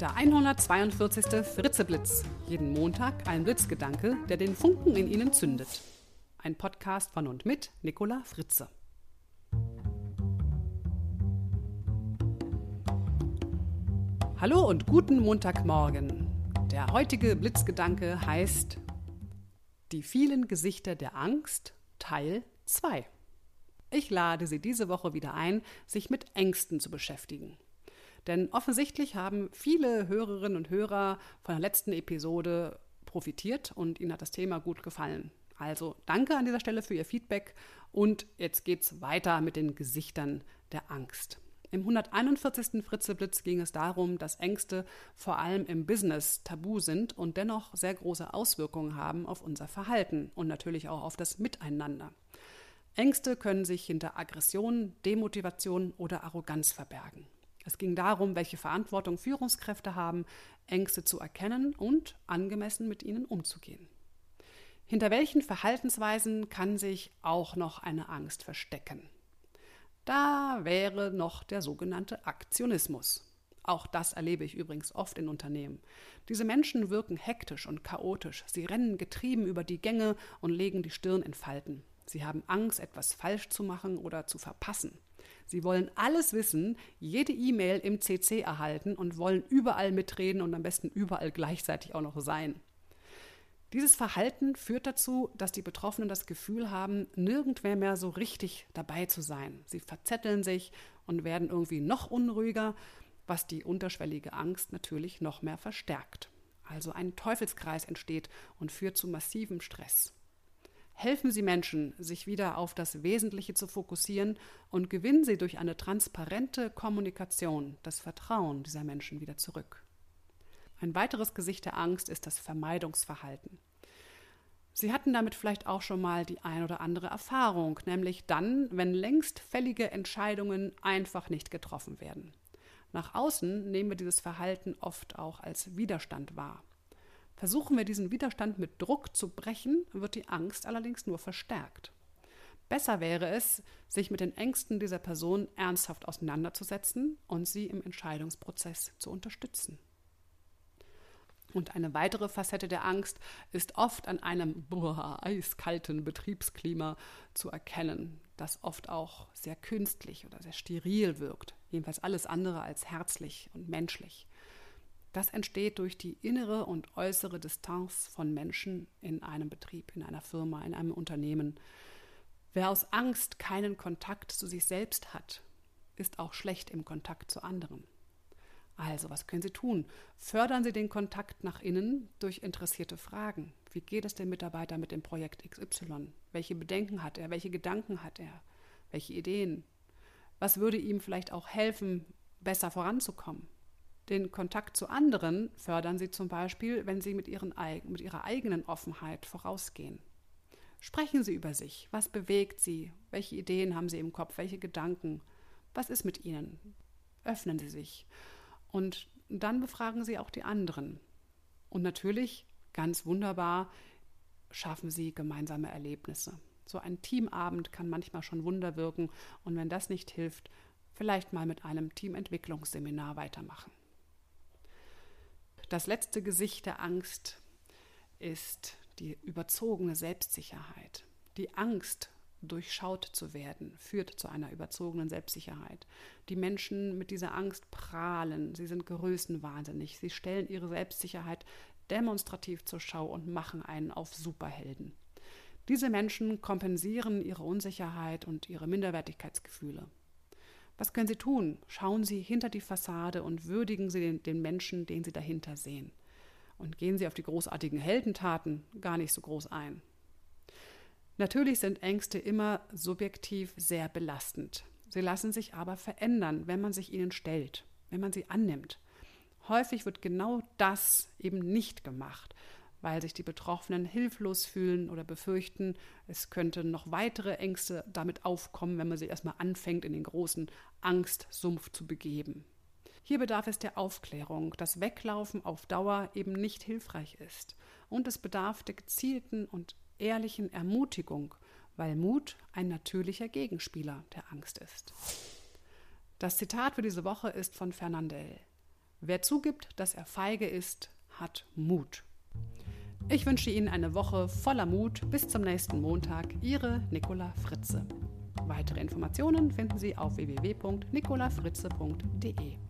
Der 142. Fritzeblitz. Jeden Montag ein Blitzgedanke, der den Funken in Ihnen zündet. Ein Podcast von und mit Nicola Fritze. Hallo und guten Montagmorgen. Der heutige Blitzgedanke heißt Die vielen Gesichter der Angst Teil 2. Ich lade Sie diese Woche wieder ein, sich mit Ängsten zu beschäftigen. Denn offensichtlich haben viele Hörerinnen und Hörer von der letzten Episode profitiert und ihnen hat das Thema gut gefallen. Also danke an dieser Stelle für Ihr Feedback und jetzt geht's weiter mit den Gesichtern der Angst. Im 141. Fritzeblitz ging es darum, dass Ängste vor allem im Business tabu sind und dennoch sehr große Auswirkungen haben auf unser Verhalten und natürlich auch auf das Miteinander. Ängste können sich hinter Aggression, Demotivation oder Arroganz verbergen. Es ging darum, welche Verantwortung Führungskräfte haben, Ängste zu erkennen und angemessen mit ihnen umzugehen. Hinter welchen Verhaltensweisen kann sich auch noch eine Angst verstecken? Da wäre noch der sogenannte Aktionismus. Auch das erlebe ich übrigens oft in Unternehmen. Diese Menschen wirken hektisch und chaotisch. Sie rennen getrieben über die Gänge und legen die Stirn in Falten. Sie haben Angst, etwas falsch zu machen oder zu verpassen. Sie wollen alles wissen, jede E-Mail im CC erhalten und wollen überall mitreden und am besten überall gleichzeitig auch noch sein. Dieses Verhalten führt dazu, dass die Betroffenen das Gefühl haben, nirgendwer mehr so richtig dabei zu sein. Sie verzetteln sich und werden irgendwie noch unruhiger, was die unterschwellige Angst natürlich noch mehr verstärkt. Also ein Teufelskreis entsteht und führt zu massivem Stress. Helfen Sie Menschen, sich wieder auf das Wesentliche zu fokussieren und gewinnen Sie durch eine transparente Kommunikation das Vertrauen dieser Menschen wieder zurück. Ein weiteres Gesicht der Angst ist das Vermeidungsverhalten. Sie hatten damit vielleicht auch schon mal die ein oder andere Erfahrung, nämlich dann, wenn längst fällige Entscheidungen einfach nicht getroffen werden. Nach außen nehmen wir dieses Verhalten oft auch als Widerstand wahr. Versuchen wir diesen Widerstand mit Druck zu brechen, wird die Angst allerdings nur verstärkt. Besser wäre es, sich mit den Ängsten dieser Person ernsthaft auseinanderzusetzen und sie im Entscheidungsprozess zu unterstützen. Und eine weitere Facette der Angst ist oft an einem boah, eiskalten Betriebsklima zu erkennen, das oft auch sehr künstlich oder sehr steril wirkt, jedenfalls alles andere als herzlich und menschlich. Das entsteht durch die innere und äußere Distanz von Menschen in einem Betrieb, in einer Firma, in einem Unternehmen. Wer aus Angst keinen Kontakt zu sich selbst hat, ist auch schlecht im Kontakt zu anderen. Also, was können Sie tun? Fördern Sie den Kontakt nach innen durch interessierte Fragen. Wie geht es dem Mitarbeiter mit dem Projekt XY? Welche Bedenken hat er? Welche Gedanken hat er? Welche Ideen? Was würde ihm vielleicht auch helfen, besser voranzukommen? Den Kontakt zu anderen fördern sie zum Beispiel, wenn sie mit, ihren, mit ihrer eigenen Offenheit vorausgehen. Sprechen Sie über sich. Was bewegt Sie? Welche Ideen haben Sie im Kopf? Welche Gedanken? Was ist mit Ihnen? Öffnen Sie sich. Und dann befragen Sie auch die anderen. Und natürlich, ganz wunderbar, schaffen Sie gemeinsame Erlebnisse. So ein Teamabend kann manchmal schon Wunder wirken. Und wenn das nicht hilft, vielleicht mal mit einem Teamentwicklungsseminar weitermachen. Das letzte Gesicht der Angst ist die überzogene Selbstsicherheit. Die Angst, durchschaut zu werden, führt zu einer überzogenen Selbstsicherheit. Die Menschen mit dieser Angst prahlen, sie sind größenwahnsinnig, sie stellen ihre Selbstsicherheit demonstrativ zur Schau und machen einen auf Superhelden. Diese Menschen kompensieren ihre Unsicherheit und ihre Minderwertigkeitsgefühle. Was können Sie tun? Schauen Sie hinter die Fassade und würdigen Sie den, den, Menschen, den Sie dahinter sehen. Und gehen Sie auf die großartigen Heldentaten gar nicht so groß ein. Natürlich sind Ängste immer subjektiv sehr belastend. Sie lassen sich aber verändern, wenn man sich ihnen stellt, wenn man sie annimmt. Häufig wird genau das eben nicht gemacht weil sich die Betroffenen hilflos fühlen oder befürchten, es könnten noch weitere Ängste damit aufkommen, wenn man sich erstmal anfängt, in den großen Angstsumpf zu begeben. Hier bedarf es der Aufklärung, dass Weglaufen auf Dauer eben nicht hilfreich ist. Und es bedarf der gezielten und ehrlichen Ermutigung, weil Mut ein natürlicher Gegenspieler der Angst ist. Das Zitat für diese Woche ist von Fernandel. Wer zugibt, dass er feige ist, hat Mut. Ich wünsche Ihnen eine Woche voller Mut. Bis zum nächsten Montag. Ihre Nicola Fritze. Weitere Informationen finden Sie auf www.nicolafritze.de.